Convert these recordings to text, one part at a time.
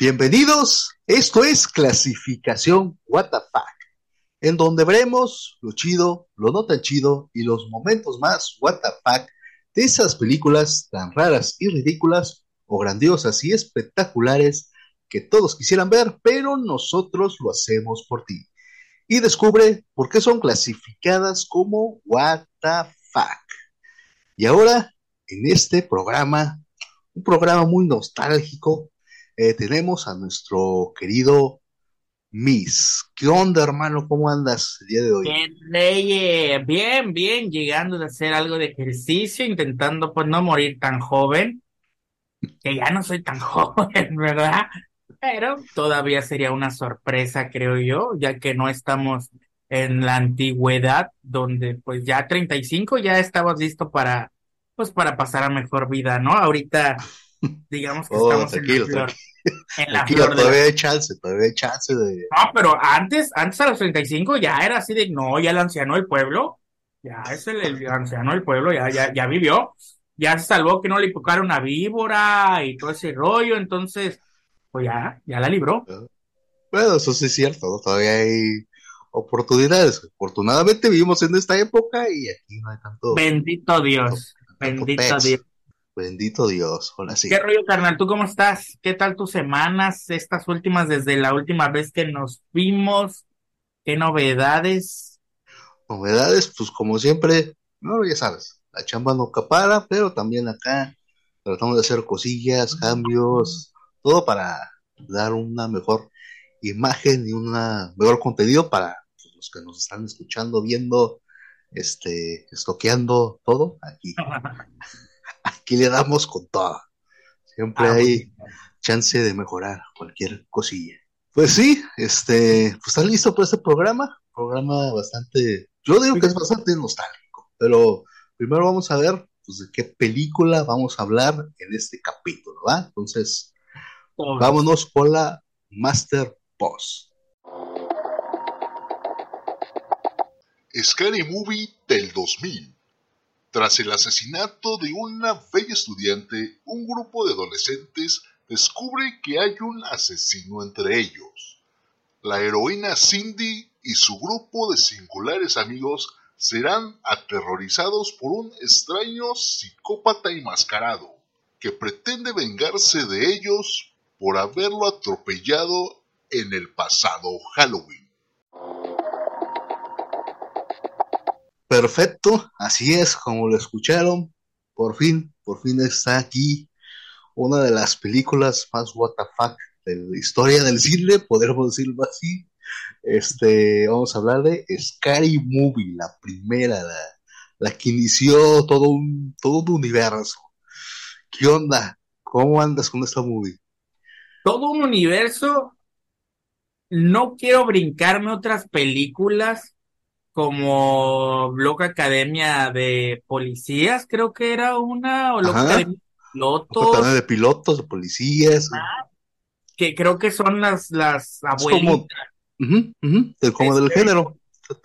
Bienvenidos, esto es Clasificación Fuck, en donde veremos lo chido, lo no tan chido y los momentos más Fuck de esas películas tan raras y ridículas o grandiosas y espectaculares que todos quisieran ver, pero nosotros lo hacemos por ti. Y descubre por qué son clasificadas como Fuck. Y ahora, en este programa, un programa muy nostálgico, eh, tenemos a nuestro querido Miss. ¿Qué onda, hermano? ¿Cómo andas el día de hoy? Bien, bien, bien, llegando de hacer algo de ejercicio, intentando pues no morir tan joven, que ya no soy tan joven, ¿verdad? Pero todavía sería una sorpresa, creo yo, ya que no estamos en la antigüedad, donde pues ya 35 ya estabas listo para, pues para pasar a mejor vida, ¿no? Ahorita, digamos que Oh, estamos en la flor, en la Tranquilo, flor todavía hay chance, todavía hay chance de... No, pero antes, antes a los 35 ya era así de, no, ya el anciano del pueblo, ya es el, el anciano del pueblo, ya, ya, ya vivió, ya se salvó que no le picara una víbora y todo ese rollo, entonces, pues ya, ya la libró. Bueno, eso sí es cierto, ¿no? Todavía hay oportunidades. Afortunadamente vivimos en esta época y aquí no hay tanto... Bendito Dios, tanto bendito. Dios. Bendito Dios, ahora sí. ¿Qué rollo, carnal? ¿Tú cómo estás? ¿Qué tal tus semanas, estas últimas, desde la última vez que nos vimos? ¿Qué novedades? Novedades, pues como siempre, no, ya sabes, la chamba no capara, pero también acá tratamos de hacer cosillas, cambios, todo para dar una mejor imagen y un mejor contenido para pues, los que nos están escuchando, viendo, este, estoqueando todo, aquí, aquí le damos con todo. Siempre Ah, hay chance de mejorar cualquier cosilla. Pues sí, este, pues estás listo para este programa, programa bastante, yo digo que es bastante nostálgico, pero primero vamos a ver, pues, de qué película vamos a hablar en este capítulo, ¿va? Entonces, vámonos con la Master Boss. Scary Movie del 2000. Tras el asesinato de una bella estudiante, un grupo de adolescentes descubre que hay un asesino entre ellos. La heroína Cindy y su grupo de singulares amigos serán aterrorizados por un extraño psicópata enmascarado que pretende vengarse de ellos por haberlo atropellado en el pasado Halloween. Perfecto, así es, como lo escucharon, por fin, por fin está aquí una de las películas más fuck de la historia del cine, podríamos decirlo así. Este, vamos a hablar de Scary Movie, la primera, la, la que inició todo un, todo un universo. ¿Qué onda? ¿Cómo andas con esta movie? todo un universo. No quiero brincarme otras películas como Loca Academia de Policías, creo que era una, o Loca Ajá. Academia de Pilotos, de pilotos, de policías. que creo que son las, las Es como, abuelitas, del- como del género.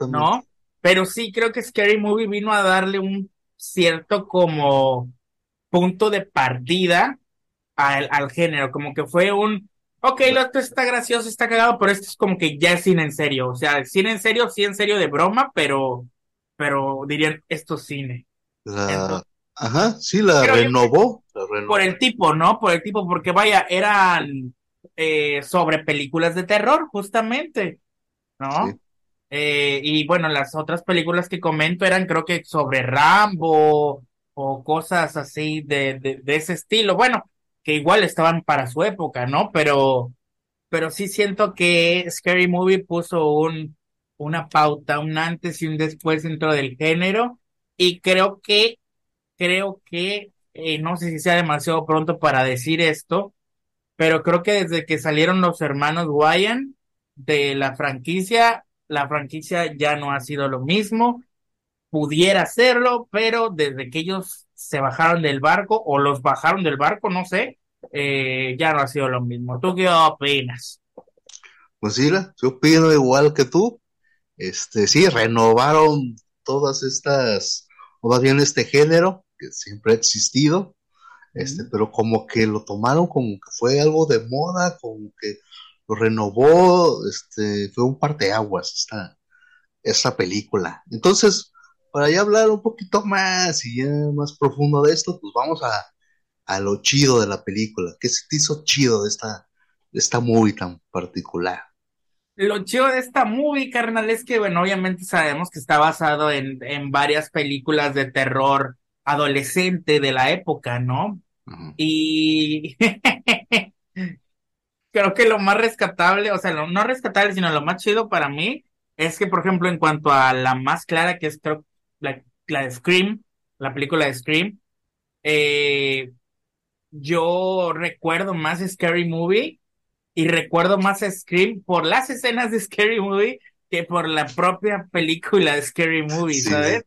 ¿no? Pero sí creo que Scary Movie vino a darle un cierto como punto de partida al, al género, como que fue un, ok, lo otro está gracioso, está cagado, pero esto es como que ya es cine en serio, o sea, cine en serio, sí en serio de broma, pero, pero dirían, esto es cine. La, Entonces, ajá, sí, la renovó, la renovó. por el tipo, ¿no? Por el tipo, porque vaya, eran eh, sobre películas de terror, justamente, ¿no? Sí. Eh, y bueno, las otras películas que comento eran creo que sobre Rambo o cosas así de, de, de ese estilo. Bueno, que igual estaban para su época, ¿no? Pero, pero sí siento que Scary Movie puso un, una pauta, un antes y un después dentro del género. Y creo que, creo que, eh, no sé si sea demasiado pronto para decir esto, pero creo que desde que salieron los hermanos Wyan de la franquicia, la franquicia ya no ha sido lo mismo. Pudiera hacerlo, pero desde que ellos se bajaron del barco o los bajaron del barco, no sé, eh, ya no ha sido lo mismo. ¿Tú qué opinas? Pues sí, yo opino igual que tú. Este, sí, renovaron todas estas, o más bien este género que siempre ha existido. este, pero como que lo tomaron como que fue algo de moda, como que lo renovó, este, fue un parteaguas esta, esta película. Entonces, para ya hablar un poquito más y ya más profundo de esto, pues vamos a, a lo chido de la película. ¿Qué se te hizo chido de esta, de esta movie tan particular? Lo chido de esta movie, carnal, es que, bueno, obviamente sabemos que está basado en, en varias películas de terror adolescente de la época, ¿no? Y creo que lo más rescatable, o sea, lo no rescatable, sino lo más chido para mí, es que, por ejemplo, en cuanto a la más clara, que es creo la, la de Scream, la película de Scream, eh, yo recuerdo más Scary Movie y recuerdo más Scream por las escenas de Scary Movie que por la propia película de Scary Movie, ¿sabes?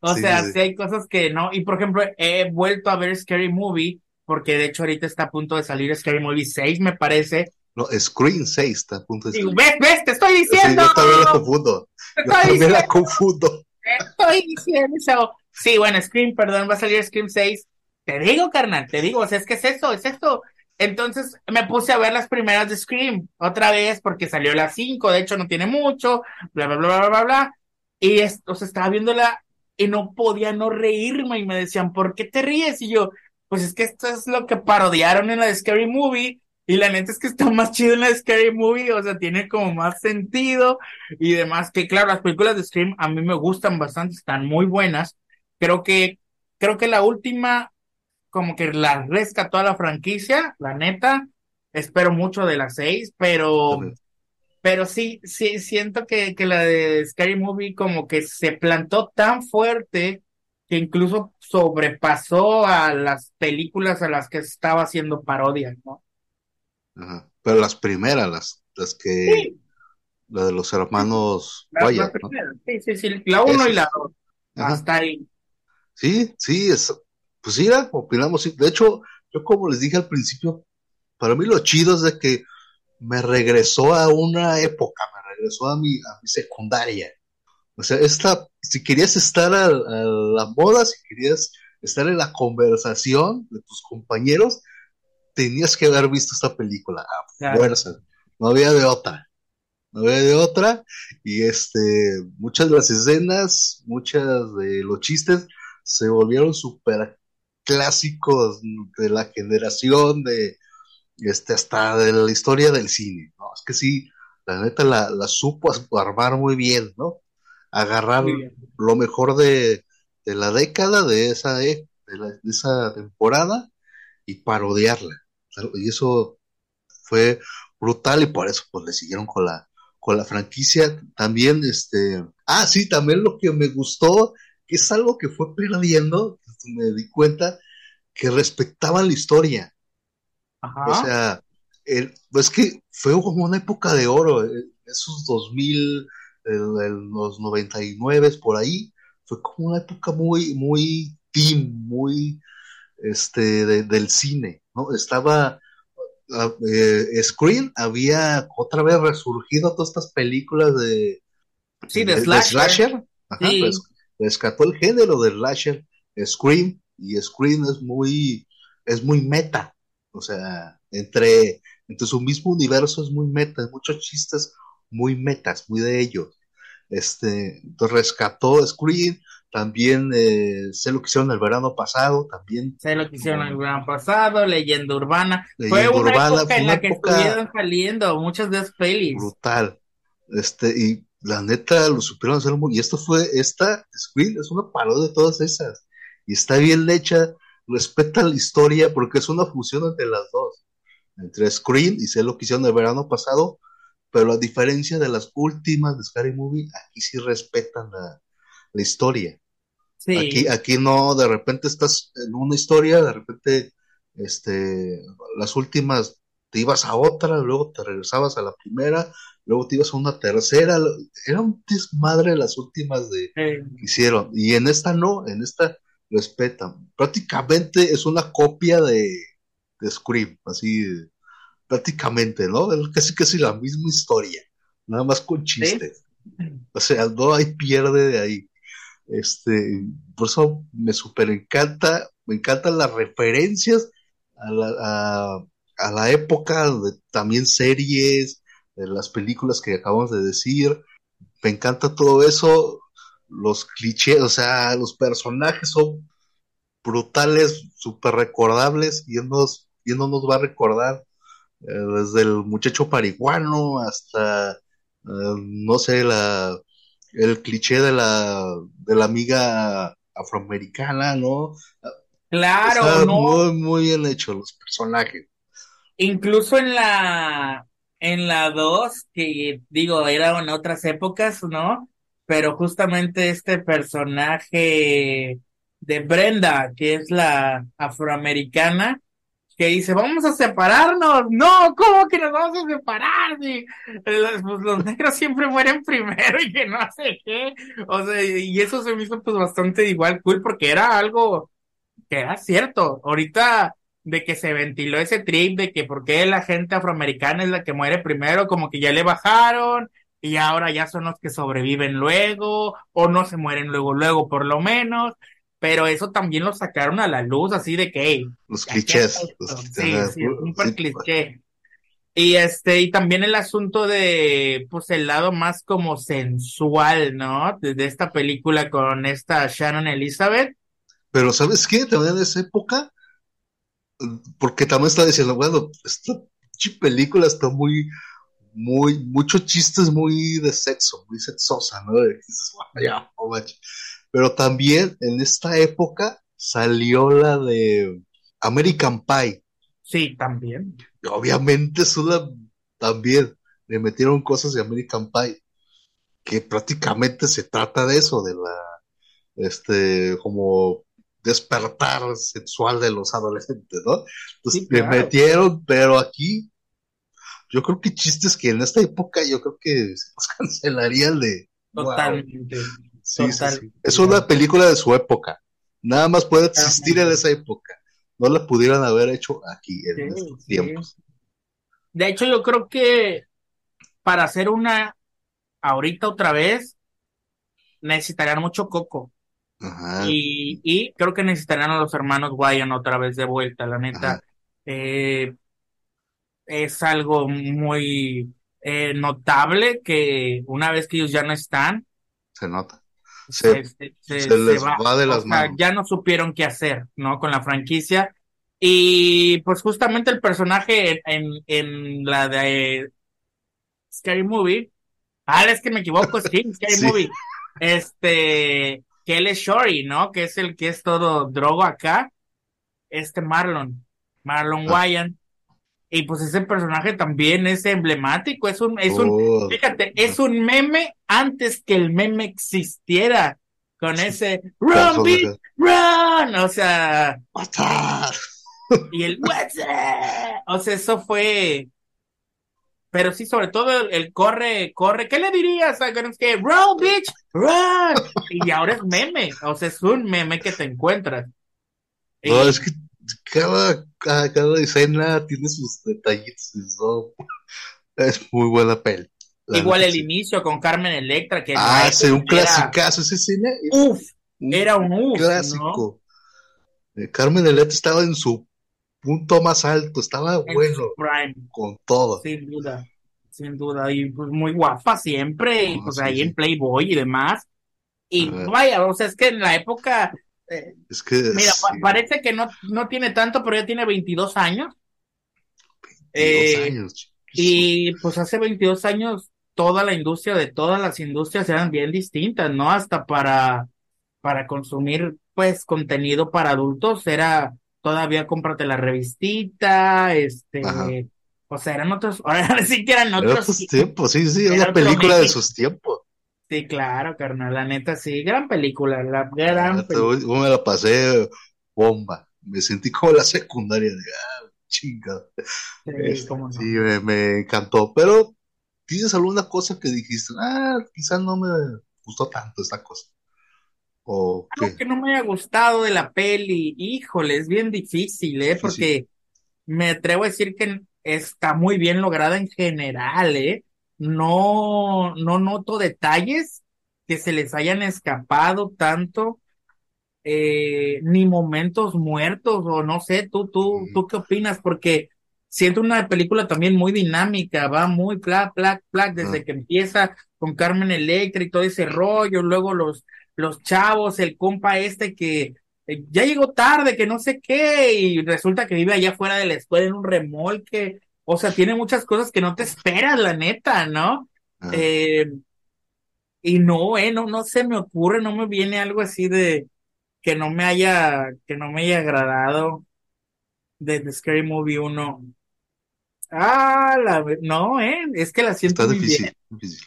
O sea, sí. hay cosas que no. Y por ejemplo, he vuelto a ver Scary Movie porque de hecho ahorita está a punto de salir Scary Movie 6, me parece. No, Screen 6 está a punto de salir. ¿Ves, ves? Te estoy diciendo. yo también la confundo. Yo también la confundo. Estoy diciendo eso. Sí, bueno, Scream, perdón, va a salir Scream 6. Te digo, carnal, te digo, o sea, es que es esto, es esto. Entonces me puse a ver las primeras de Scream otra vez porque salió la 5, de hecho no tiene mucho, bla, bla, bla, bla, bla, bla. Y o sea, estaba viéndola y no podía no reírme y me decían, ¿por qué te ríes? Y yo, pues es que esto es lo que parodiaron en la de Scary Movie y la neta es que está más chido en la Scary Movie, o sea, tiene como más sentido y demás, que claro, las películas de Scream a mí me gustan bastante, están muy buenas. Creo que, creo que la última como que la rescató a la franquicia, la neta. Espero mucho de las seis, pero, pero sí, sí, siento que, que la de Scary Movie como que se plantó tan fuerte que incluso sobrepasó a las películas a las que estaba haciendo parodia, ¿no? Ajá. Pero las primeras, las, las que, sí. la de los hermanos la, la ¿no? Sí, sí, sí, la uno Esas. y la dos, hasta ahí. Sí, sí, es, pues sí, opinamos. De hecho, yo como les dije al principio, para mí lo chido es de que me regresó a una época, me regresó a mi, a mi secundaria. O sea, esta, si querías estar a, a, la moda, si querías estar en la conversación de tus compañeros, tenías que haber visto esta película a claro. fuerza. No había de otra. No había de otra. Y este, muchas de las escenas, muchas de los chistes se volvieron súper clásicos de la generación, de este, hasta de la historia del cine, ¿no? Es que sí, la neta la, la supo armar muy bien, ¿no? Agarrar lo mejor de, de, la década, de esa, de, la, de esa temporada, y parodiarla. Y eso fue brutal, y por eso pues le siguieron con la, con la franquicia. También, este, ah, sí, también lo que me gustó, que es algo que fue perdiendo, me di cuenta que respetaban la historia. Ajá. O sea, el, pues que fue como una época de oro, esos 2000, el, el, los 99 por ahí, fue como una época muy, muy team, muy, este, de, del cine, ¿no? Estaba, eh, Screen había otra vez resurgido todas estas películas de, sí, de, de slasher. De slasher. Ajá, sí. pues rescató el género de slasher, Scream, y Screen es muy, es muy meta, o sea, entre, entre su mismo universo es muy meta, muchos chistes muy metas, muy de ellos. Este, entonces rescató Screen, también eh, sé lo que hicieron el verano pasado, también. Sé lo que hicieron el verano pasado, Leyenda Urbana. Leyenda fue una Urbana, época en la que estuvieron saliendo muchas de esas pelis. Brutal. Este, y la neta lo supieron hacer muy, y esto fue, esta Screen es una parodia de todas esas y está bien hecha, respeta la historia porque es una fusión entre las dos, entre Scream y sé lo que hicieron el verano pasado, pero a diferencia de las últimas de Scary Movie, aquí sí respetan la, la historia. Sí. Aquí, aquí no, de repente estás en una historia, de repente, este, las últimas te ibas a otra, luego te regresabas a la primera, luego te ibas a una tercera, era un desmadre las últimas de Sí. que hicieron, y en esta no, en esta respetan. Prácticamente es una copia de, de Scream, así, prácticamente, ¿no? Es casi casi la misma historia, nada más con chistes. Sí. O sea, no hay pierde de ahí. Este, por eso me super encanta, me encantan las referencias a la, a, la época, también series, de las películas que acabamos de decir. Me encanta todo eso, los clichés, o sea, los personajes son brutales, súper recordables, y él, nos, y él no nos va a recordar eh, desde el muchacho pariguano hasta, eh, no sé, la, el cliché de la, de la amiga afroamericana, ¿no? Claro, ¿no? Muy, muy bien hecho los personajes. Incluso en la, en la 2, que digo, era en otras épocas, ¿no? Pero justamente este personaje de Brenda, que es la afroamericana, que dice, vamos a separarnos. No, ¿cómo que nos vamos a separar? Los, pues, los negros siempre mueren primero y que no sé qué. O sea, y eso se me hizo pues bastante igual cool porque era algo que era cierto. Ahorita de que se ventiló ese trip de que por qué la gente afroamericana es la que muere primero, como que ya le bajaron y ahora ya son los que sobreviven luego o no se mueren luego, luego por lo menos pero eso también lo sacaron a la luz, así de que... los clichés. sí, sí, un pues. cliché. Y este, y también el asunto de, pues, el lado más como sensual, ¿no? De, esta película con esta Shannon Elizabeth. Pero, ¿sabes qué? También en esa época, porque también está diciendo, bueno, esta película está muy, muy, muchos chistes muy de sexo, muy sexosa, ¿no? dices, ya, oh, pero también en esta época salió la de American Pie. Sí, también. obviamente es una, también le metieron cosas de American Pie, que prácticamente se trata de eso, de la, este, como despertar sexual de los adolescentes, ¿no? Entonces le metieron, pero aquí, yo creo que chistes que en esta época yo creo que se los cancelarían de... Totalmente. Sí, sí, Es una película de su época. Nada más puede existir en esa época. No la pudieran haber hecho aquí en estos tiempos. De hecho, yo creo que para hacer una ahorita otra vez, necesitarían mucho coco. Y, y, creo que necesitarían a los hermanos Guayan otra vez de vuelta, la neta. Eh, es algo muy eh, notable que una vez que ellos ya no están, se nota se, les va, de las manos. ya no supieron qué hacer, ¿no? Con la franquicia. Y pues justamente el personaje en, en la de Scary Movie, ah, es que me equivoco, sí, Scary Movie, este, que él es Shory, ¿no? Que es el que es todo drogo acá, este Marlon, Marlon ah. Wyan. Y pues ese personaje también es emblemático, es un, es un, oh. fíjate, es un meme antes que el meme existiera. Con ese run, beat, run, o sea, y el o sea, eso fue, pero sí, sobre todo el, corre, corre, ¿qué le dirías a que run, bitch, run? Y ahora es meme, o sea, es un meme que te encuentras. No, es que cada, cada, escena tiene sus detallitos. Es muy buena peli. Igual el inicio con Carmen Electra, que ah, es un clasicazo esa escena. Uf, era un uf, clásico. Eh, Carmen Electra estaba en su punto más alto, estaba bueno con todo. Sin duda, sin duda, y pues muy guapa siempre, y pues ahí en Playboy y demás. Y vaya, o sea, es que en la época es que. Mira, parece que no, no tiene tanto, pero ya tiene 22 años. 22 eh, años. Y pues hace 22 años toda la industria de todas las industrias eran bien distintas, ¿no? Hasta para, para consumir pues contenido para adultos era todavía cómprate la revistita, este, o sea, eran otros, ahora sí que eran otros, tiempos, sí, sí, era una película de sus tiempos. Sí, claro, carnal, la neta, sí, gran película, la gran película. me la pasé bomba, me sentí como la secundaria de, ah, chinga. Sí, este, me, encantó, pero ¿tienes alguna cosa que dijiste? Ah, quizás no me gustó tanto esta cosa. ¿O Algo que no me haya gustado de la peli, híjole, es bien difícil, ¿eh? Porque me atrevo a decir que está muy bien lograda en general, ¿eh? No, no noto detalles que se les hayan escapado tanto. eh, ni momentos muertos, o no sé, tú, tú, tú qué opinas, porque siento una película también muy dinámica, va muy plac, plac, plac, desde que empieza con Carmen Electra y todo ese rollo, luego los, los chavos, el compa este que eh, ya llegó tarde, que no sé qué, y resulta que vive allá fuera de la escuela en un remolque, o sea, tiene muchas cosas que no te esperas, la neta, ¿no? Ah. Eh, y no, eh, no, no se me ocurre, no me viene algo así de que no me haya, que no me haya agradado de The Scary Movie 1. Ah, la, no, eh, es que la siento Está muy difícil, bien. difícil.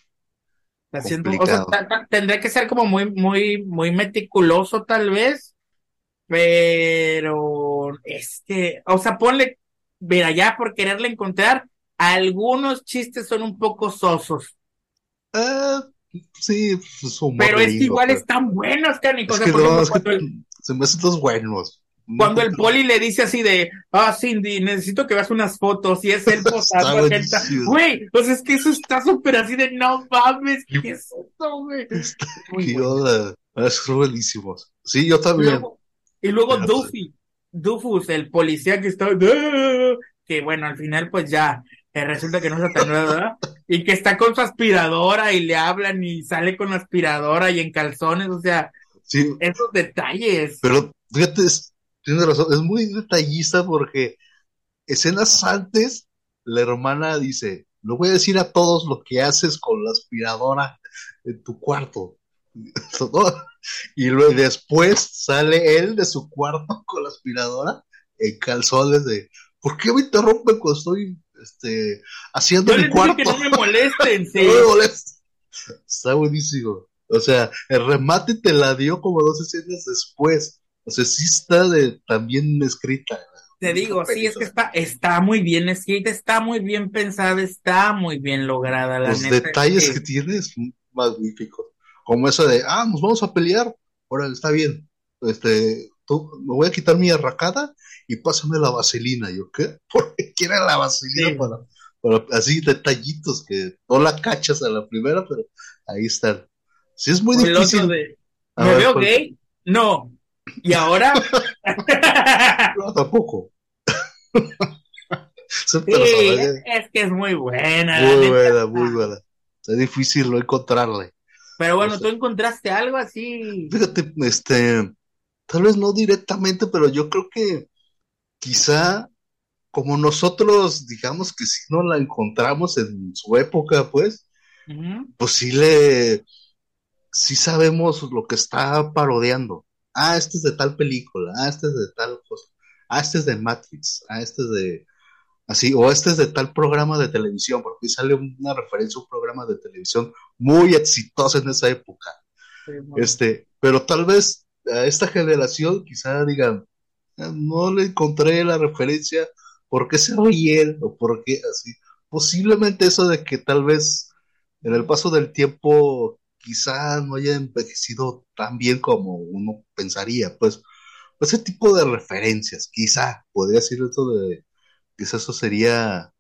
La siento, o sea, tendría que ser como muy, muy, muy meticuloso tal vez, pero es que, o sea, ponle, mira, ya por quererle encontrar, algunos chistes son un poco sosos, Ah, sí, pues humor pero es que igual pero- están buenos, canico. Es que por no, ejemplo, es que cuando el, se me hacen todos buenos. cuando el poli le dice así de, ah, Cindy, necesito que veas unas fotos, y es él posando güey, pues es que eso está súper así de, no mames, ¿qué es eso, güey? Qué onda. Ah, Son. Sí, yo Y también. luego, y luego Duffy, Dufus, el policía que está, que bueno, al final pues ya, eh, resulta que no es ¿verdad? Y que está con su aspiradora y le hablan y sale con la aspiradora y en calzones, o sea, Sí, esos detalles. pero fíjate, es- tienes razón, es muy detallista porque escenas antes, la hermana dice, no voy a decir a todos lo que haces con la aspiradora en tu cuarto. Y luego después sale él de su cuarto con la aspiradora en calzones de, ¿por qué me interrumpen cuando estoy este, haciendo Yo mi les cuarto? que no me molesten, sí. No me molestes. Está buenísimo. O sea, el remate te la dio como dos escenas después. O sea, sí está de, también escrita. Te digo, sí, es que está, está muy bien escrita, está muy bien pensada, está muy bien lograda, la Los neta. detalles que- que tiene son magníficos. Como eso de, ah, nos vamos a pelear. Ahora está bien. Este, me voy a quitar mi arracada y pásame la vaselina. Yo, ¿qué? ¿Por qué quiere la vaselina Sí. para, para así detallitos que no la cachas a la primera, pero ahí están. Sí, es muy el difícil. de, ¿me ver, veo ¿cuál- gay? No. ¿Y ahora? No, tampoco. Sí, es que es muy buena. muy buena, muy buena. Es difícil no encontrarle. Pero bueno, O sea- tú encontraste algo así. Fíjate, este, tal vez no directamente, pero yo creo que quizá como nosotros, digamos que si no la encontramos en su época, pues, Ujú. pues sí le, sí sabemos lo que está parodiando. Ah, este es de tal película, ah, este es de tal cosa, ah, este es de Matrix, ah, este es de, así, o este es de tal programa de televisión, porque sale una referencia a un programa de televisión muy exitoso en esa época. Sí, Este, pero tal vez a esta generación quizá digan, "Ah, no le encontré la referencia, ¿por qué se ríen? O por qué así. Posiblemente eso de que tal vez en el paso del tiempo quizá no haya envejecido tan bien como uno pensaría, pues ese tipo de referencias, quizá, podría decir eso de, quizá eso sería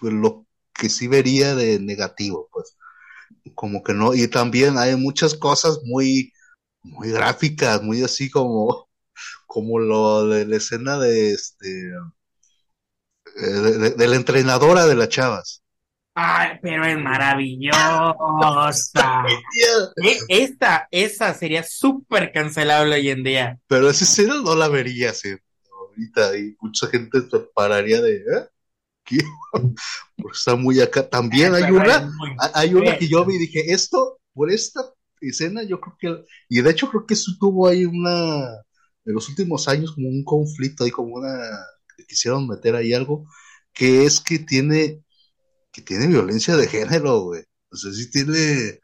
pues, lo que sí vería de negativo, pues como que no, y también hay muchas cosas muy, muy gráficas, muy así como, como lo de la escena de este, eh, de, de- de la entrenadora de las chavas. Ay, pero es maravillosa. E- Esta, esa sería súper cancelable hoy en día. Pero esa escena no la vería así ahorita y mucha gente se pararía de, ¿eh? ¿Qué? Porque está muy acá. También hay una, hay una que yo vi y dije, esto, por esta escena, yo creo que, y de hecho creo que eso tuvo ahí una, en los últimos años como un conflicto ahí, como una, que quisieron meter ahí algo, que es que tiene, que tiene violencia de género, güey. O sea, sí tiene,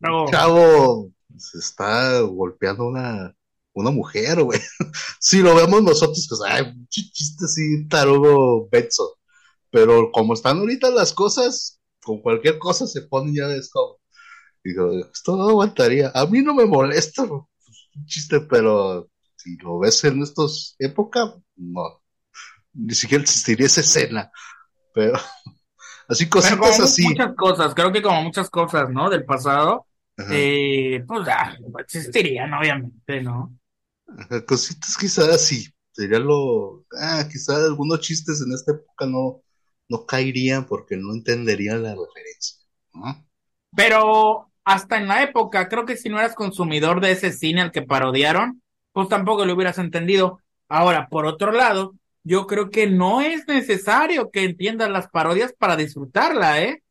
No. chavo, se está golpeando una, una mujer, güey. Si lo vemos nosotros, pues, ay, un chiste así, tarugo, Betso. Pero como están ahorita las cosas, con cualquier cosa se ponen ya es como, digo, esto no aguantaría. A mí no me molesta un chiste, pero si lo ves en estos época, no. Ni siquiera existiría esa escena. Pero, así Pero como cositas así. muchas cosas, creo que como muchas cosas, ¿no? Del pasado, eh, pues ah, existirían, obviamente, ¿no? Cositas quizás sí, sería lo, ah, quizás algunos chistes en esta época no, no caerían porque no entenderían la referencia, ¿no? Pero hasta en la época, creo que si no eras consumidor de ese cine al que parodiaron, pues tampoco lo hubieras entendido. Ahora, por otro lado, yo creo que no es necesario que entiendas las parodias para disfrutarla, ¿eh?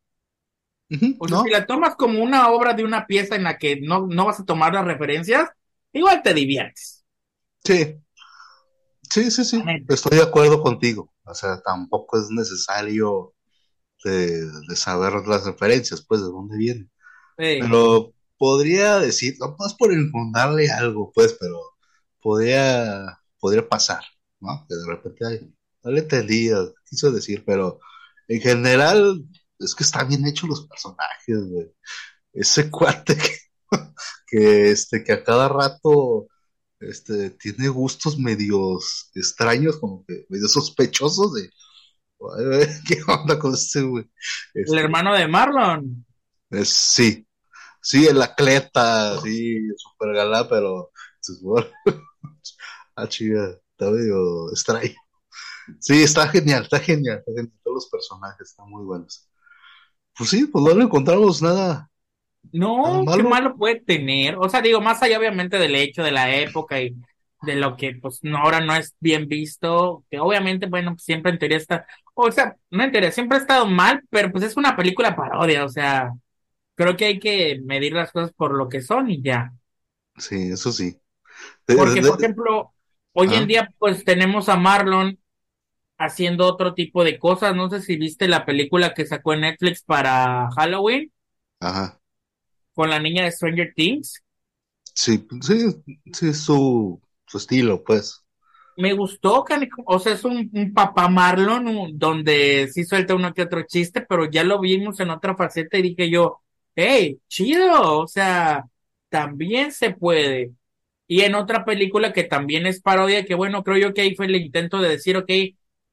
O sea, si la tomas como una obra de una pieza en la que no, no vas a tomar las referencias, igual te diviertes. Sí, sí, sí, sí, estoy de acuerdo contigo. O sea, tampoco es necesario de, saber las referencias, pues, de dónde Pero podría decir, no más por enfundarle algo, pues, pero podría, podría pasar, ¿no? Que de repente no le entendía, quiso decir, pero en general es que están bien hechos los personajes, güey. Ese cuate que, este, que a cada rato este, tiene gustos medios extraños, como que medio sospechosos de ¿qué onda con este güey? el este, hermano de Marlon. sí, sí, el atleta, sí, super galá, pero ah, chica, está medio extraño. Sí, está genial, está genial, está genial. Todos los personajes están muy buenos. Pues sí, pues no le encontramos nada. No, qué malo puede tener. O sea, digo, más allá obviamente del hecho de la época y de lo que pues no, ahora no es bien visto, que obviamente, bueno, pues, siempre en teoría está, o sea, no en teoría, siempre ha estado mal, pero pues es una película parodia, o sea, creo que hay que medir las cosas por lo que son y ya. Sí, eso sí. Porque, por ejemplo, hoy en día pues tenemos a Marlon haciendo otro tipo de cosas. No sé si viste la película que sacó en Netflix para Halloween. Ajá. Con la niña de Stranger Things. Sí, sí, sí, su, su estilo, pues. Me gustó, o sea, es un, papá Marlon donde sí suelta uno que otro chiste, pero ya lo vimos en otra faceta y dije yo, hey, chido, o sea, también se puede. Y en otra película que también es parodia, que bueno, creo yo que ahí fue el intento de decir, ok,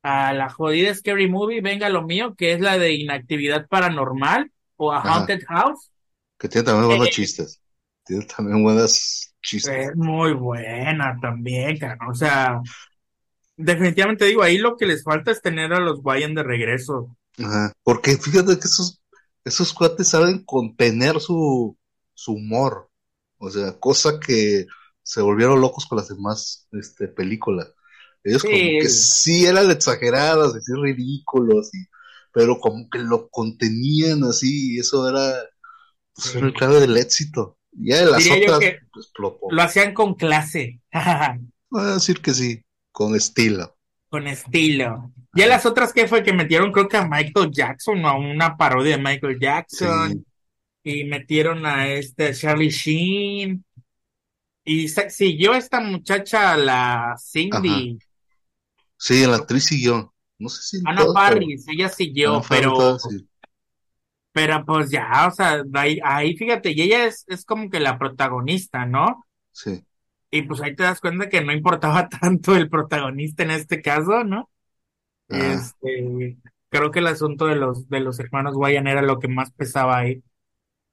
a la jodida Scary Movie, venga lo mío, que es la de Inactividad Paranormal o a Haunted House. Que tiene también buenos eh, chistes. Tiene también buenas chistes. Es muy buena también, O sea, definitivamente digo, ahí lo que les falta es tener a los Guayan de regreso. Ajá. Porque fíjate que esos, esos cuates saben contener su, su humor. O sea, cosa que se volvieron locos con las demás este, películas. Ellos como que sí eran exageradas, así ridículos, y, pero como que lo contenían así, y eso era pues, el clave del éxito. Ya de las otras pues, Lo hacían con clase. Voy a decir que sí, con estilo. Con estilo. Ya las otras que fue que metieron creo que a Michael Jackson, a una parodia de Michael Jackson. Y metieron a este Charlie Sheen. Y siguió esta muchacha, la Cindy. Sí, la actriz siguió. No sé si. Ana Parris, ella siguió, pero. Pero pues ya, o sea, ahí, fíjate, y ella es, es como que la protagonista, ¿no? Sí. Y pues ahí te das cuenta que no importaba tanto el protagonista en este caso, ¿no? Este, creo que el asunto de los, de los hermanos Guayan era lo que más pesaba ahí.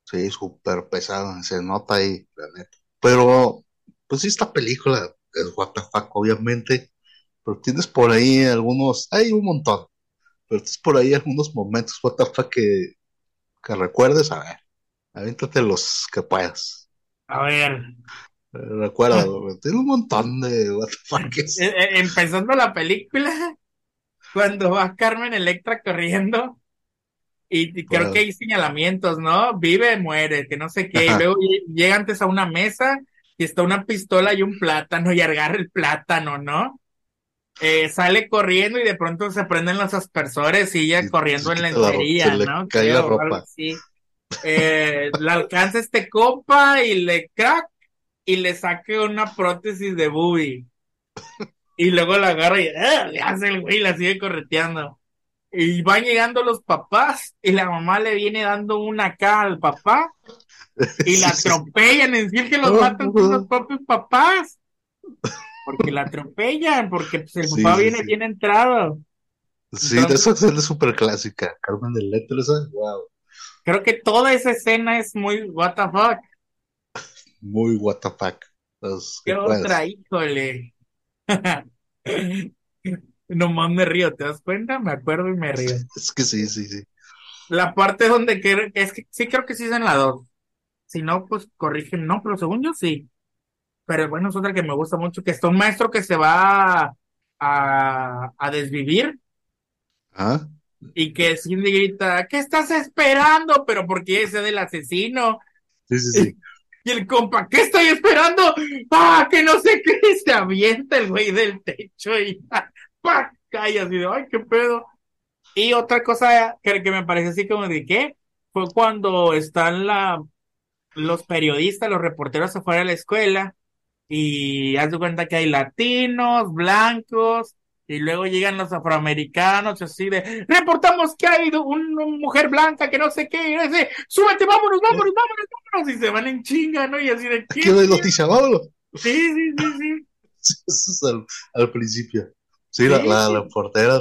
Sí, súper pesado, se nota ahí, la neta. Pero, pues sí, esta película es what obviamente pero tienes por ahí algunos, hay un montón, pero tienes por ahí algunos momentos, what que, que recuerdes, a ver, avéntate los que puedas. A ver. Eh, recuerda, tiene un montón de what eh, eh, Empezando la película, cuando va Carmen Electra corriendo, y, creo que hay señalamientos, ¿no? Vive, muere, que no sé qué, y luego llega antes a una mesa y está una pistola y un plátano y agarra el plátano, ¿no? eh, sale corriendo y de pronto se prenden los aspersores y ella corriendo en la entería, ¿no? Cae la ropa. Eh, le alcanza este compa y le crack y le saque una prótesis de boobie. Y luego la agarra y ¡eh! le hace el güey y la sigue correteando. Y van llegando los papás y la mamá le viene dando una acá al papá y la atropellan, en sí que los matan con los propios papás porque la atropellan, porque pues, el papá viene bien entrado. Sí, de esa escena es súper clásica. Carmen del Letra, wow. Creo que toda esa escena es muy what the fuck. Muy what the fuck. ¿Qué otra? Híjole. Nomás me río, ¿te das cuenta? Me acuerdo y me río. Es que sí, sí, sí. La parte donde que, es que sí creo que sí es en la 2. Si no, pues corrigen, no, pero según yo sí. Pero bueno, es otra que me gusta mucho, que está un maestro que se va a, a desvivir Ah, y que Cindy grita, ¿qué estás esperando? Pero porque ese del asesino. sí, sí, sí. Y el compa, ¿qué estoy esperando? ¡Ah, que no sé qué! Se avienta el güey del techo y ¡pa! cae así de, ¡ay, qué pedo! Y otra cosa que, que me parece así como de, ¿qué? Fue cuando están la, los periodistas, los reporteros afuera de la escuela y haz de cuenta que hay latinos, blancos, y luego llegan los afroamericanos, así de, reportamos que hay una mujer blanca que no sé qué, y dice, súbete, vámonos, vámonos, vámonos, vámonos, y se van en chinga, ¿no? Y así de, no hay noticia, vámonos. Sí, sí, sí, sí. Sí, Eso es al, al principio. Sí, la, Sí, la, sí. la portera.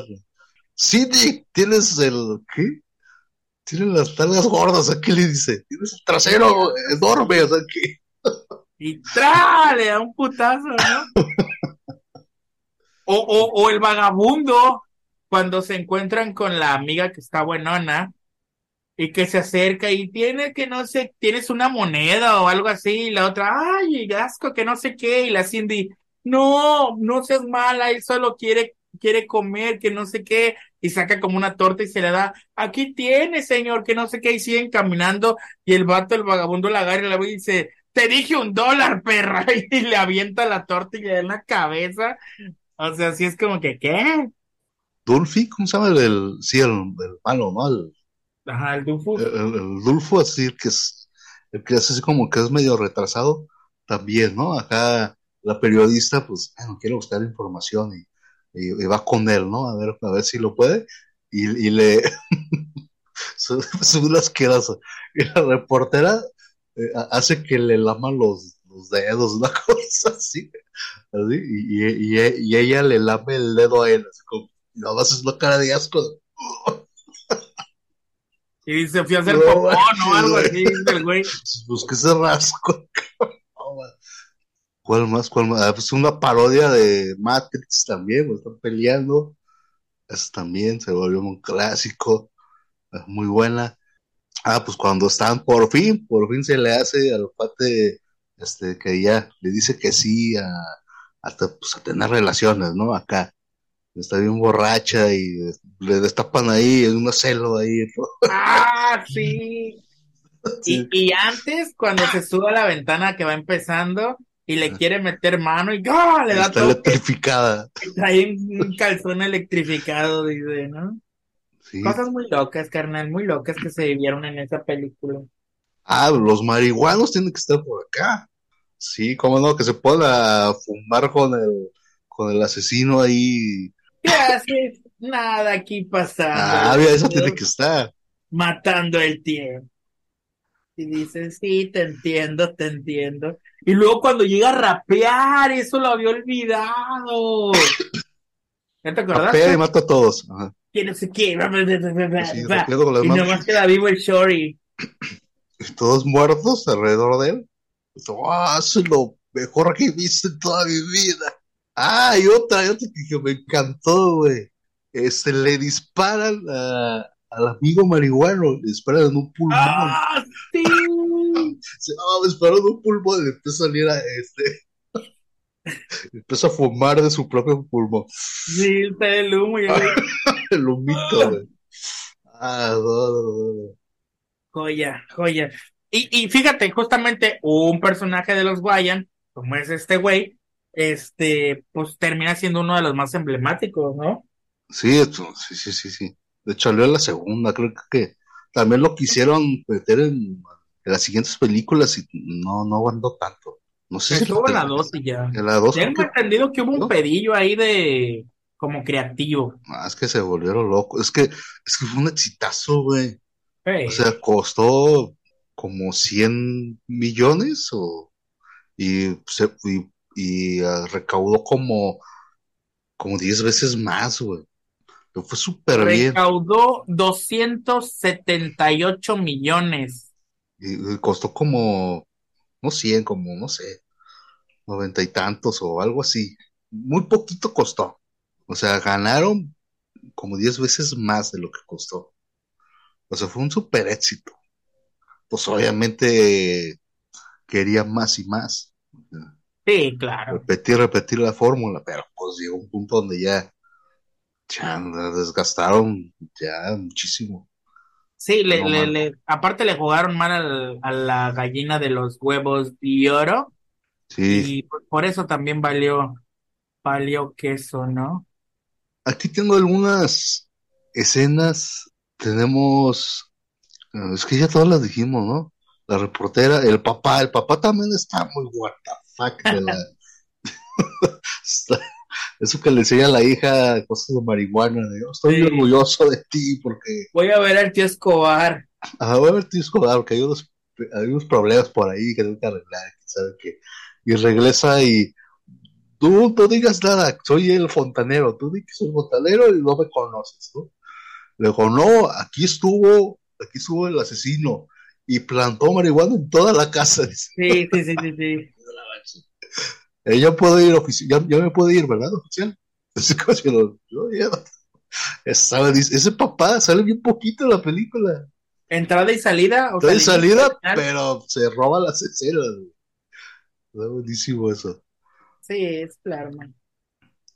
Cindy, tienes el. ¿Qué? Tienes las talgas gordas, aquí le dice. Tienes el trasero enorme, o sea que. Y ¡tra! le da un putazo, ¿no? O, o, o el vagabundo, cuando se encuentran con la amiga que está buenona y que se acerca y tiene que no sé, tienes una moneda o algo así, y la otra, ay, asco, que no sé qué, y la Cindy, no, no seas mala, él solo quiere, quiere comer, que no sé qué, y saca como una torta y se le da, aquí tiene, señor, que no sé qué, y siguen caminando, y el vato, el vagabundo la agarra y la ve y dice, te dije un dólar, perra, y le avienta la torta y le da en la cabeza, o sea, así es como que, ¿qué? Dulfi, ¿cómo se llama el, el- sí, el, el malo, ¿no? El, Ajá, el Dufus. el, el Dulfo, así el que es, el que es así como que es medio retrasado, también, ¿no? Acá la periodista, pues, bueno, quiere buscar información y, y- y va con él, ¿no? A ver, a ver si lo puede, y, y le sube una asquerosa. Y la reportera eh, ha- hace que le lama los, los dedos, una cosa así, así, y, y, y- ella le lame el dedo a él, así como, nada más es una cara de asco. Y se fui a hacer No, popó, ¿no? manches, Algo güey. así, dice el güey. Pues que se rasco. ¿Cuál más? ¿Cuál más? Ah, pues una parodia de Matrix también, pues, están peleando. Eso también se volvió un clásico. Es muy buena. Ah, pues cuando están por fin, por fin se le hace al pate este, que ya le dice que sí a, hasta, pues, a tener relaciones, ¿no? Acá. Está bien borracha y le destapan ahí, en una celo ahí. ¿no? Ah, sí. Sí. Y, y antes, cuando se sube a la ventana que va empezando y le quiere meter mano y ¡ah! le da Está todo. electrificada. Un, un calzón electrificado, dice, ¿no? Sí. Cosas muy locas, carnal, muy locas que se vivieron en esa película. Ah, los marihuanos tienen que estar por acá. Sí, cómo no, que se pueda fumar con el, con el asesino ahí. ¿Qué haces? Nada aquí pasando. Ah, mira, eso tiene que estar. matando el tiempo. Y dice, sí, te entiendo, te entiendo. Y luego cuando llega a rapear, eso lo había olvidado. ¿Ya te Rapea y mata a todos. Ajá. Que no sé qué. Sí, Y nomás queda vivo el Shorty. Todos muertos alrededor de él. Ah, eso es lo mejor que he visto en toda mi vida. Ah, y otra, y otra que, me encantó, güey. Este, le disparan a- al amigo marihuano, le disparan en un pulmón. ¡Ah, sí! Dice, no, me dispararon en un pulmón y le empieza a salir a este. empieza a fumar de su propio pulmón. Sí, el humo y el- El humito, güey. Ah, no, no. Joya, joya. Y, y fíjate, justamente un personaje de los Guayan, como es este güey, este, pues termina siendo uno de los más emblemáticos, ¿no? Sí, esto- sí, sí, sí, sí. De hecho, salió en la segunda, creo que también lo quisieron meter en, en las siguientes películas y no, no aguantó tanto. No sé si Estuvo en la ter- 2 y ya. En la Tengo entendido que hubo un pedillo ahí de como creativo. ah, es que se volvieron locos. Es que, es que fue un exitazo, güey. Ey, O sea, costó como 100 millones o, y, se, y, y, ah, recaudó como, como 10 veces más, güey. Pero fue súper bien. recaudó 278 millones. Y, y costó como, no 100, como, no sé. noventa y tantos o algo así. Muy poquito costó. O sea, ganaron como diez veces más de lo que costó. O sea, fue un super éxito. Pues obviamente quería más y más. Sí, claro. Repetir, repetir la fórmula, pero pues llegó un punto donde ya, ya desgastaron ya muchísimo. Sí, le, le, le, aparte le jugaron mal al, a la gallina de los huevos de oro. Sí. Y por eso también valió, valió queso, ¿no? Aquí tengo algunas escenas. Tenemos, es que ya todas las dijimos, ¿no? La reportera, el papá, el papá también está muy what the fuck de la... Eso que le enseña a la hija cosas de marihuana, de, estoy Sí. orgulloso de ti porque Voy a ver al tío Escobar. Ah, voy a ver, tío Escobar, porque hay unos, hay unos problemas por ahí que tengo que arreglar, sabe qué. Y regresa y tú no digas nada, soy el fontanero, tú di que soy fontanero y no me conoces, ¿no? Le digo, no, aquí estuvo, aquí estuvo el asesino y plantó marihuana en toda la casa. dice. Sí, sí, sí, sí, sí. Eh, ya puedo ir oficial, ya, ya me puedo ir, ¿verdad, oficial? Así como si lo- yo ya- Estaba- dice, ese papá sale bien poquito en la película. Entrada y salida. o de sea, salida, pero se roba las escenas. Está buenísimo eso. Sí, es claro, man.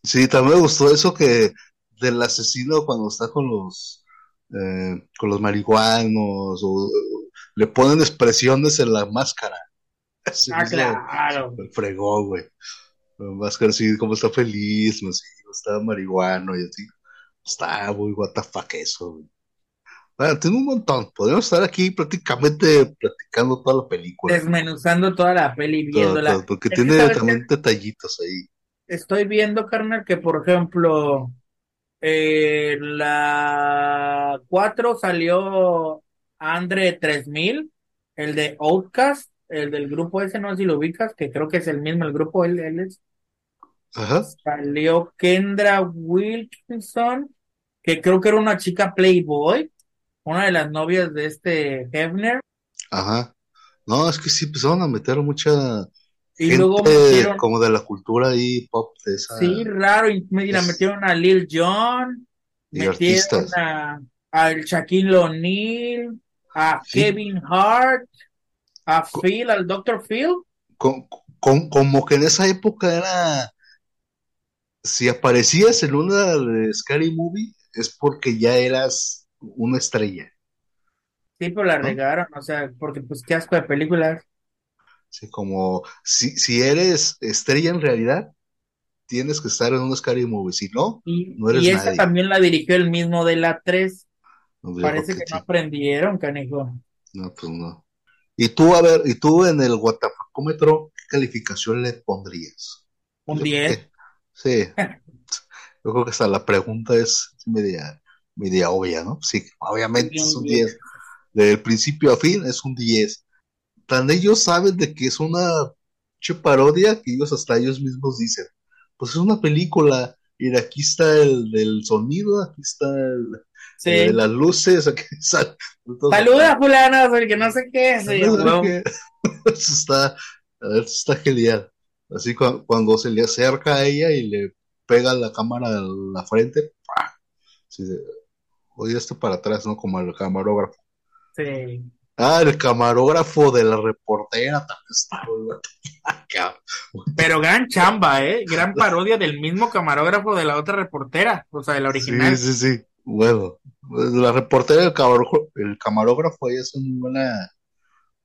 Sí, también me gustó eso que del asesino cuando está con los eh, con los marihuanos o, o le ponen expresiones en la máscara. Así Ah, claro. me fregó, güey. La máscara así como está feliz, no sé, está marihuano y así. Está muy what the fuck eso, güey. Bueno, tiene un montón. Podríamos estar aquí prácticamente platicando toda la película. Desmenuzando toda la peli, viéndola. todo, porque Es tiene ¿sabes también detallitos ahí. Estoy viendo, carnal, que por ejemplo, eh, la 4 salió Andre 3000, el de Outcast, el del grupo ese, no sé si lo ubicas, que creo que es el mismo, el grupo, él, él es. Ajá. Salió Kendra Wilkinson, que creo que era una chica Playboy, una de las novias de este Hefner, Ajá. No, es que sí empezaron a meter mucha y gente luego metieron, como de la cultura ahí pop de esa sí, raro, y me- es- metieron a Lil Jon. y Metieron artistas. a, al Shaquille O'Neal, a Sí. Kevin Hart, a Phil, al Dr. Phil. Con- con- como que en esa época era si aparecías en una de Scary Movie es porque ya eras una estrella. Sí, pero la ¿No? regaron, o sea, porque pues qué asco de películas. Sí, como si, si eres estrella en realidad, tienes que estar en una Scary Movie. Si no, Y, No eres y esa nadie. también la dirigió el mismo de la 3. no digo Parece que que no aprendieron, canijo. No, pues no. Y tú, a ver, y tú en el Guatapacómetro, ¿qué calificación le pondrías? Un Yo creo 10. que- Sí. Yo creo que hasta la pregunta es media, media obvia, ¿no? Sí, obviamente es un un 10. Del principio a fin es un 10. Tan ellos saben de que es una che parodia que ellos hasta ellos mismos dicen. Pues es una película. Y aquí está el del sonido, aquí está el, Sí. el de las luces, aquí está. entonces- Saluda, fulano, porque no sé qué. No, Eso está, eso está genial. Así cu- cuando se le acerca a ella y le pega la cámara en la frente, ¡pah! Oye, esto para atrás, ¿no? Como el camarógrafo. Sí. Ah, el camarógrafo de la reportera también está. Pero gran chamba, ¿eh? Gran parodia del mismo camarógrafo de la otra reportera, o sea, de la original. Sí, sí, sí. Bueno, pues, la reportera y el camarógrafo, el camarógrafo ahí es una buena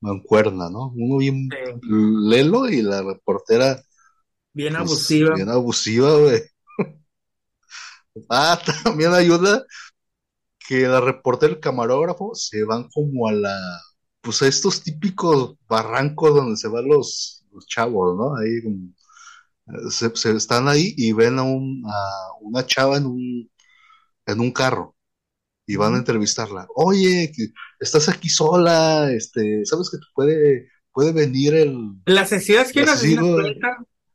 mancuerna, ¿no? Uno bien Sí. lelo y la reportera Bien Pues, abusiva. Bien abusiva, güey. Ah, también ayuda que la reportera y el camarógrafo se van como a la, pues a estos típicos barrancos donde se van los, los chavos, ¿no? Ahí como, eh, se, se están ahí y ven a, un, a una chava en un, en un carro y van a entrevistarla. Oye, estás aquí sola, este, ¿sabes que te puede, puede venir el, ¿El asesino es.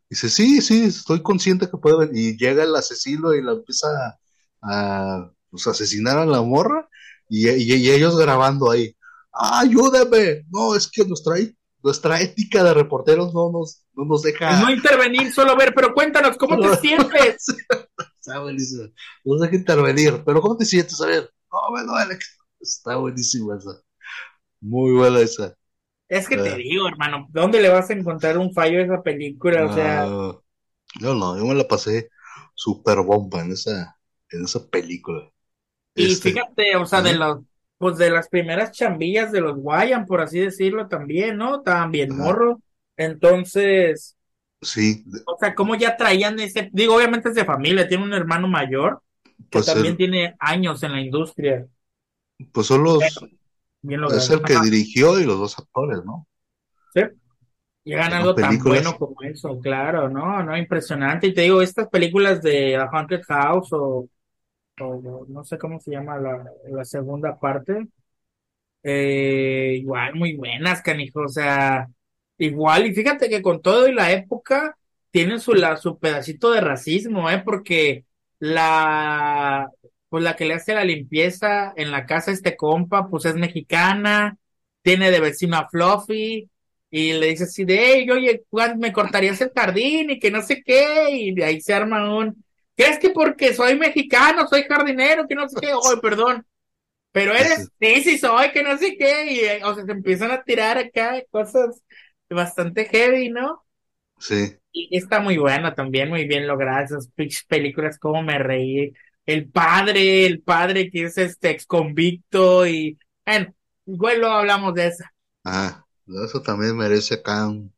Dice, sí, sí, estoy consciente que puede venir. Y llega el asesino y la empieza a, a, pues, asesinar a la morra y, y- y ellos grabando ahí. "Ah, ayúdame. No, es que nuestra, nuestra ética de reporteros no nos, no nos deja. No intervenir, solo ver, pero cuéntanos, ¿cómo te sientes? Está buenísimo. No nos deja intervenir, pero ¿cómo te sientes? A ver, no me duele. Está buenísimo esa. Muy buena esa. Es que te digo, hermano, ¿dónde le vas a encontrar un fallo a esa película? O sea. yo no, yo me la pasé súper bomba en esa, en esa película. Y este, fíjate, o sea, de los, pues de las primeras chambillas de los Guayan, por así decirlo, también, ¿no? Estaban bien morro. Entonces. Sí. O sea, ¿cómo ya traían ese? Digo, obviamente es de familia, tiene un hermano mayor que pues también tiene años en la industria. Pues son los. es el que dirigió y los dos actores, ¿no? Sí. Llegan algo tan bueno como eso, claro, ¿no? No, impresionante. Y te digo, estas películas de A Haunted House o, no sé cómo se llama la, segunda parte, eh, igual muy buenas, canijo, o sea, igual, y fíjate que con todo y la época tienen su, su pedacito de racismo, ¿eh? Porque la, pues la que le hace la limpieza en la casa a este compa, pues es mexicana, tiene de vecino a Fluffy, y le dice así de, hey, oye, me cortarías el jardín y que no sé qué, y de ahí se arma un, ¿crees que porque soy mexicano, soy jardinero, que no sé qué? Oye, perdón, pero eres, sí, sí soy, que no sé qué, y eh, o sea, se empiezan a tirar acá cosas bastante heavy, ¿no? Sí. Y está muy buena también, muy bien lograda, esas películas, como me reí. El padre, el padre que es este ex convicto y, bueno, igual luego hablamos de esa. Ah. Eso también merece acá un,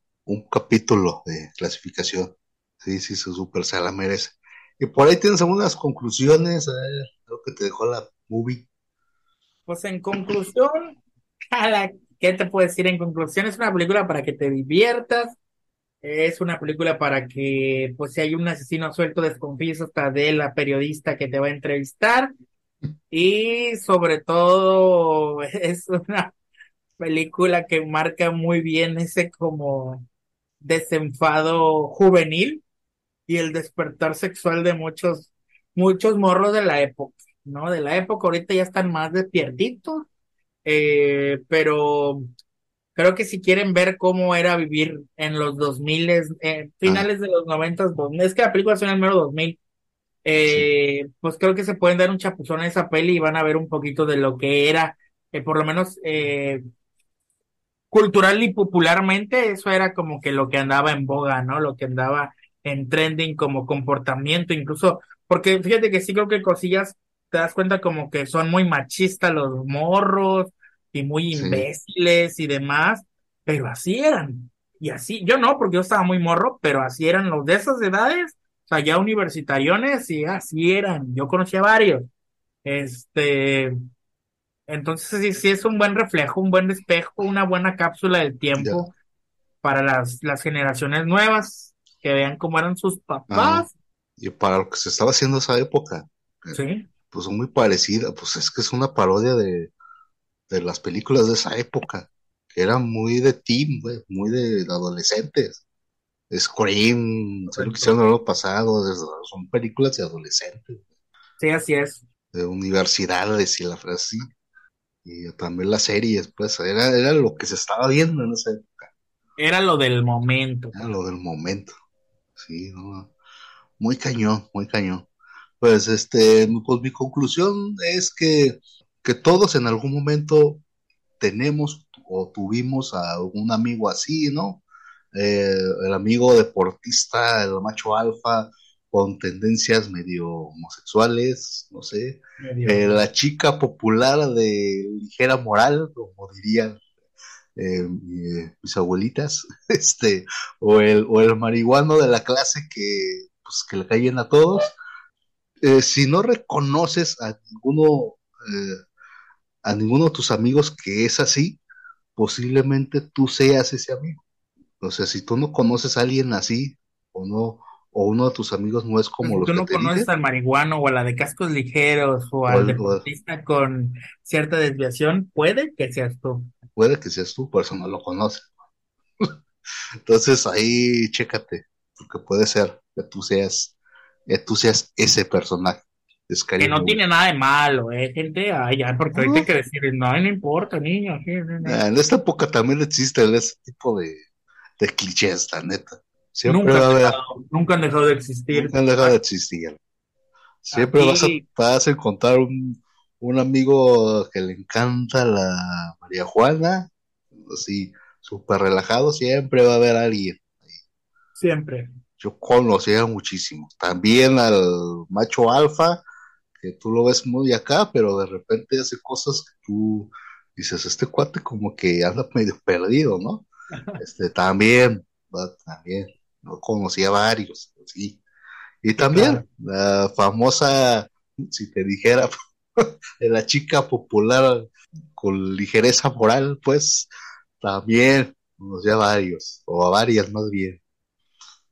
capítulo de clasificación. Sí, sí, su super se la merece. Y por ahí tienes algunas conclusiones, a ver, que te dejó la movie. Pues en conclusión, ¿qué te puedo decir? En conclusión, es una película para que te diviertas, es una película para que, pues si hay un asesino suelto, desconfíes hasta de la periodista que te va a entrevistar. Y sobre todo, es una película que marca muy bien ese como desenfado juvenil y el despertar sexual de muchos, muchos morros de la época, ¿no? De la época, ahorita ya están más despiertitos, eh, pero creo que si quieren ver cómo era vivir en los 2000, eh, finales de los 90, es que la película es en el mero 2000, eh, pues creo que se pueden dar un chapuzón a esa peli y van a ver un poquito de lo que era, eh, por lo menos eh, cultural y popularmente eso era como que lo que andaba en boga, ¿no? Lo que andaba en trending como comportamiento, incluso, porque fíjate que sí creo que cosillas te das cuenta como que son muy machistas los morros y muy imbéciles y demás, pero así eran. Y así, yo no, porque yo estaba muy morro, pero así eran los de esas edades, o sea, ya universitariones y así eran. Yo conocía varios. Este, entonces sí, sí es un buen reflejo, un buen espejo, una buena cápsula del tiempo para las, las generaciones nuevas, que vean cómo eran sus papás. y para lo que se estaba haciendo esa época. Sí. Pues muy parecida, pues es que es una parodia de, las películas de esa época, que eran muy de teen, muy de, adolescentes. Scream, lo que hicieron el año pasado, son películas de adolescentes. Sí, así es. De universidades y la frase y también las series, pues era, era lo que se estaba viendo en esa época. Era lo del momento. Era lo del momento, sí, muy cañón, muy cañón. Pues este, pues mi conclusión es que, que todos en algún momento tenemos o tuvimos a un amigo así, ¿no? Eh, el amigo deportista, el macho alfa, con tendencias medio homosexuales, no sé, eh, la chica popular de ligera moral, como dirían eh, mis abuelitas, este, o el, o el marihuano de la clase que, pues, que le caen a todos. Eh, si no reconoces a ninguno, a ninguno de tus amigos que es así, posiblemente tú seas ese amigo. O sea, si tú no conoces a alguien así, o no, o uno de tus amigos no es como los tú no conoces al marihuano o a la de cascos ligeros o, al deportista con cierta desviación, puede que seas tú. Puede que seas tú, por eso no lo conoces. Entonces ahí chécate, porque puede ser que tú seas, que tú seas ese personaje. Que no tiene nada de malo, ¿eh, gente? Ay, ya, porque ahorita hay que decir, no, no importa, niño. Ah, en esta época también existe ese tipo de, de clichés, la neta. Siempre nunca, han dejado, nunca han dejado de existir. nunca han dejado de existir. Siempre vas a, Aquí, vas a encontrar un, un amigo que le encanta la María Juana, así, súper relajado, siempre va a haber alguien. siempre. Yo conocía muchísimo. También al macho alfa, que tú lo ves muy acá, pero de repente hace cosas que tú dices, este cuate como que anda medio perdido, ¿no? Este, también, también, no conocía varios, sí. Y también la famosa, si te dijera, de la chica popular con ligereza moral, pues también conocía varios, o a varias más bien.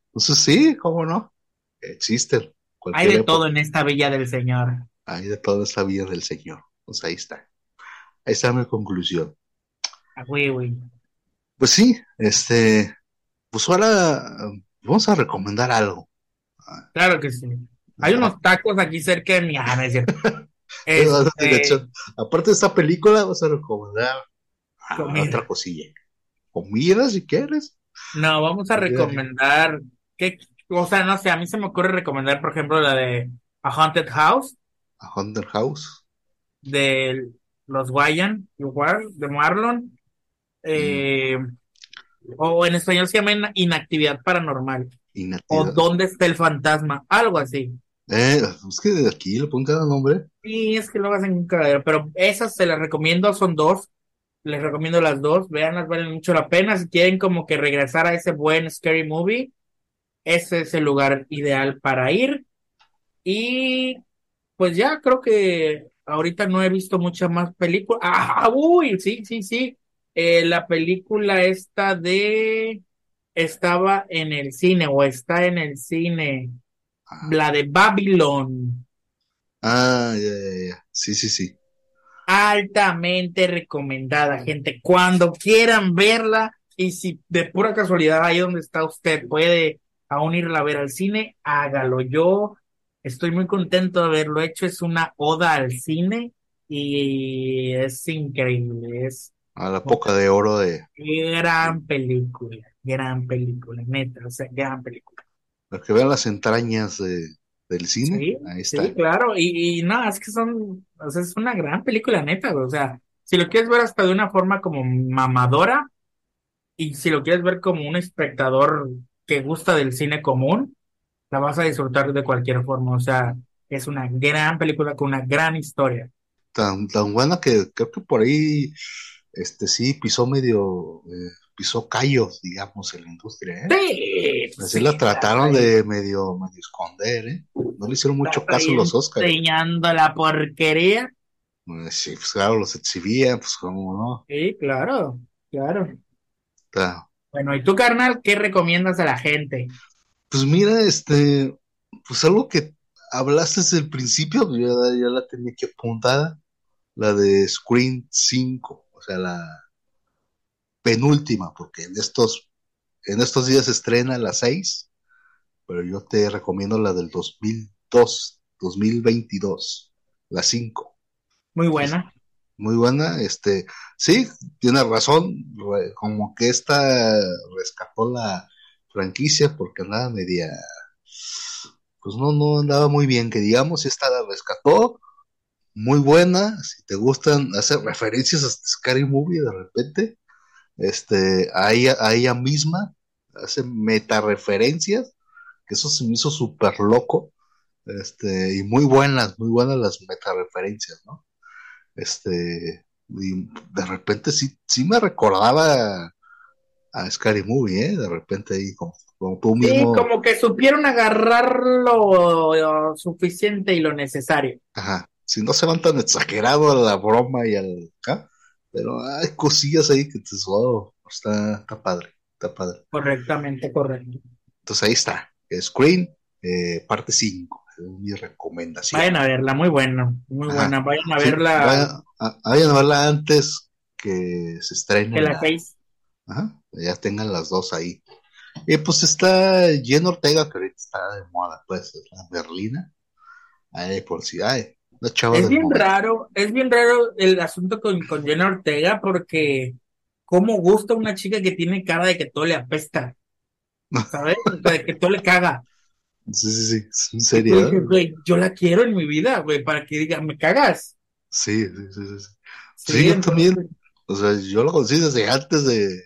Entonces sí, cómo no, existen. Hay de época. todo en esta villa del Señor. Hay de toda esta vida del Señor. Pues ahí está. Ahí está mi conclusión. Ah, güey, güey. Pues sí, este, pues ahora vamos a recomendar algo. Claro que sí. Hay unos tacos aquí cerca de mi. Ah, no es cierto. Este, Aparte de esta película, vamos a recomendar ah, Comida. otra cosilla. Comida, si quieres. no, vamos a Comida. recomendar. ¿qué? O sea, no sé, a mí se me ocurre recomendar, por ejemplo, la de A Haunted House A Hunter House. de los Guayan, de Marlon. Eh, o en español se llama Ina- Inactividad Paranormal. O. ¿Dónde está el fantasma? Algo así. Eh, es que de aquí le pongo cada nombre. Y es que lo hacen un cagadero, pero esas se las recomiendo, son dos. Les recomiendo las dos, veanlas, valen mucho la pena. Si quieren como que regresar a ese buen scary movie, ese es el lugar ideal para ir. Y pues ya creo que ahorita no he visto muchas más películas. Ah, uy, sí, sí, sí. Eh, la película esta de estaba en el cine o está en el cine, Ah, la de Babylon. ah, ya, ya, ya. Sí, sí, sí. altamente recomendada, gente. Cuando quieran verla y si de pura casualidad ahí donde está usted puede aún irla a ver al cine, hágalo. Yo estoy muy contento de haberlo hecho. Es una oda al cine y es increíble. Es A la poca de oro de gran película, gran película, neta, o sea, gran película. Los que vean las entrañas de, del cine. Sí, Ahí sí, está. claro, y, y no, es que son, o sea, es una gran película, neta, o sea, si lo quieres ver hasta de una forma como mamadora, y si lo quieres ver como un espectador que gusta del cine común, la vas a disfrutar de cualquier forma, o sea, es una gran película con una gran historia. Tan, tan buena que creo que por ahí, este sí, pisó medio, eh, pisó callos, digamos, en la industria, ¿eh? Sí, Así sí, la trataron de medio, medio esconder, ¿eh? No le hicieron mucho está caso los Oscars. enseñando la porquería. Pues sí, pues claro, los exhibían, pues cómo no. Sí, claro, claro. Está- Bueno, ¿y tú, carnal, qué recomiendas a la gente? Pues mira, este, pues algo que hablaste desde el principio, pues ya, ya la tenía aquí apuntada, la de Screen 5, o sea, la penúltima, porque en estos, en estos días se estrena la 6, pero yo te recomiendo la del 2002, 2022, la 5. Muy buena. Muy buena, este, sí, tiene razón, como que esta rescató la franquicia porque andaba media, pues no, no andaba muy bien, que digamos, esta la rescató, muy buena, si te gustan hacer referencias a Scary Movie de repente, este, a ella, a ella misma, hace meta referencias, que eso se me hizo súper loco, este, y muy buenas, muy buenas las meta referencias, ¿no? Este, y de repente sí, sí me recordaba a Scary Movie, ¿eh? De repente ahí, como, como tú Sí, mismo, como que supieron agarrar lo, lo suficiente y lo necesario. ajá, si no se van tan exagerado a la broma y al, acá, pero hay cosillas ahí que te wow, está, está padre, está padre. Correctamente, correcto. Entonces ahí está, Screen, eh, parte 5, es mi recomendación. Vayan a verla, muy buena, muy Ajá. buena. Vayan a Sí, verla vayan a, vayan a verla antes que se estrene que la la- seis. Ajá, ya tengan las dos ahí. Y pues está Jen Ortega, que ahorita está de moda, pues, es la Berlina. Ay, por si, ay, chava Es bien momento. raro, es bien raro el asunto con, con Jenna Ortega porque cómo gusta una chica que tiene cara de que todo le apesta. ¿sabes? De que todo le caga. Sí, sí, sí, en serio. Güey, yo la quiero en mi vida, güey, para que diga, ¿me cagas? Sí, sí, sí, sí. Sí, yo también. O sea, yo lo conocí desde antes de,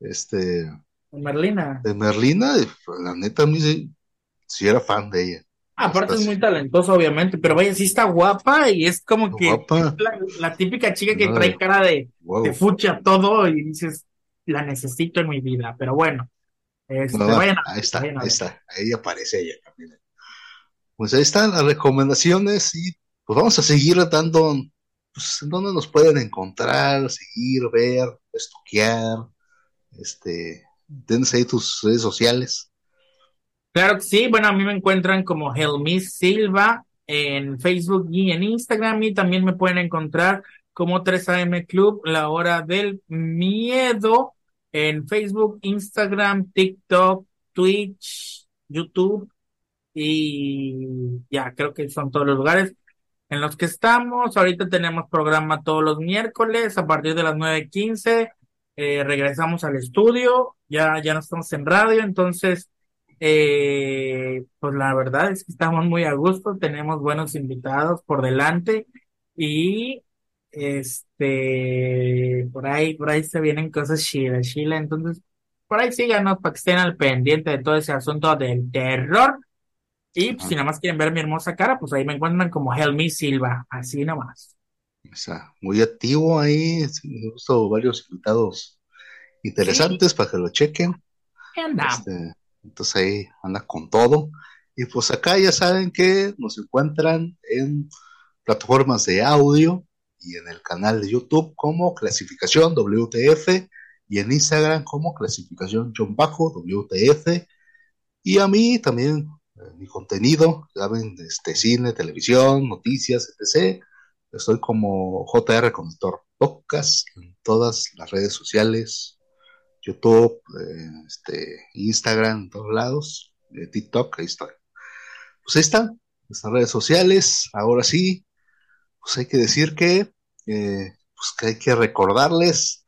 este... Merlina. De Merlina, la neta, a mí sí, era fan de ella. Aparte es muy talentosa, obviamente, pero vaya, sí está guapa y es como que la, típica chica que trae cara de, de fucha todo y dices, la necesito en mi vida, pero bueno. Este, ahí está, ahí está, ahí aparece ella también. Pues ahí están las recomendaciones y pues vamos a seguir dando, pues, dónde nos pueden encontrar, seguir, ver, estudiar, este, tienes ahí tus redes sociales. Claro que sí, bueno, a mí me encuentran como Helmis Silva en Facebook y en Instagram y también me pueden encontrar como 3AM Club, la hora del miedo en Facebook, Instagram, TikTok, Twitch, YouTube y ya creo que son todos los lugares en los que estamos. Ahorita tenemos programa todos los miércoles a partir de las 9.15. Eh, regresamos al estudio, ya, ya no estamos en radio, entonces, eh, pues la verdad es que estamos muy a gusto, tenemos buenos invitados por delante y este, por ahí, por ahí se vienen cosas chidas, Chile. Entonces, por ahí síganos para que estén al pendiente de todo ese asunto del terror. Y pues, si nada más quieren ver mi hermosa cara, pues ahí me encuentran como Helmi Silva, así nomás. Está muy activo ahí, me gustó varios invitados interesantes para que lo chequen. Este, entonces ahí anda con todo. Y pues acá ya saben que nos encuentran en plataformas de audio, y en el canal de YouTube como clasificación WTF y en Instagram como clasificación John Bajo WTF y a mí también eh, mi contenido, saben, este cine, televisión, noticias, etc. Estoy como JR Conductor Podcast en todas las redes sociales, YouTube, eh, este, Instagram, en todos lados, eh, TikTok, ahí estoy. Pues ahí están, estas redes sociales. Ahora sí, pues hay que decir que pues que hay que recordarles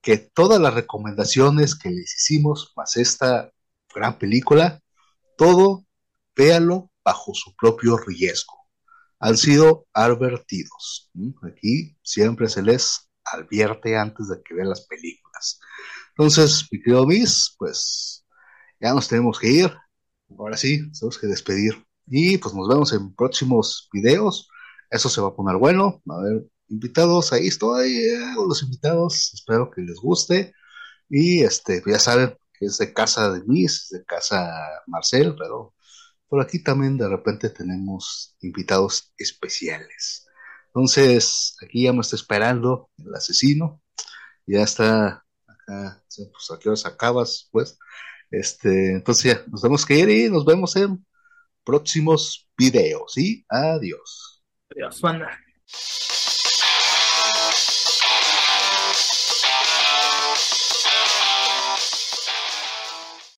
que todas las recomendaciones que les hicimos, más esta gran película, todo véalo bajo su propio riesgo. Han sido advertidos. Aquí siempre se les advierte antes de que vean las películas. Entonces, mi querido Miss, pues ya nos tenemos que ir. Ahora sí, tenemos que despedir. Y pues nos vemos en próximos videos. Eso se va a poner bueno. A ver invitados, ahí estoy, eh, los invitados, espero que les guste. Y este, ya saben que es de casa de Miss, de casa Marcel, pero por aquí también de repente tenemos invitados especiales. Entonces, aquí ya me está esperando el asesino, ya está pues a qué horas acabas, pues. Este, entonces ya nos tenemos que ir y nos vemos en próximos videos. Y adiós. Adiós, banda.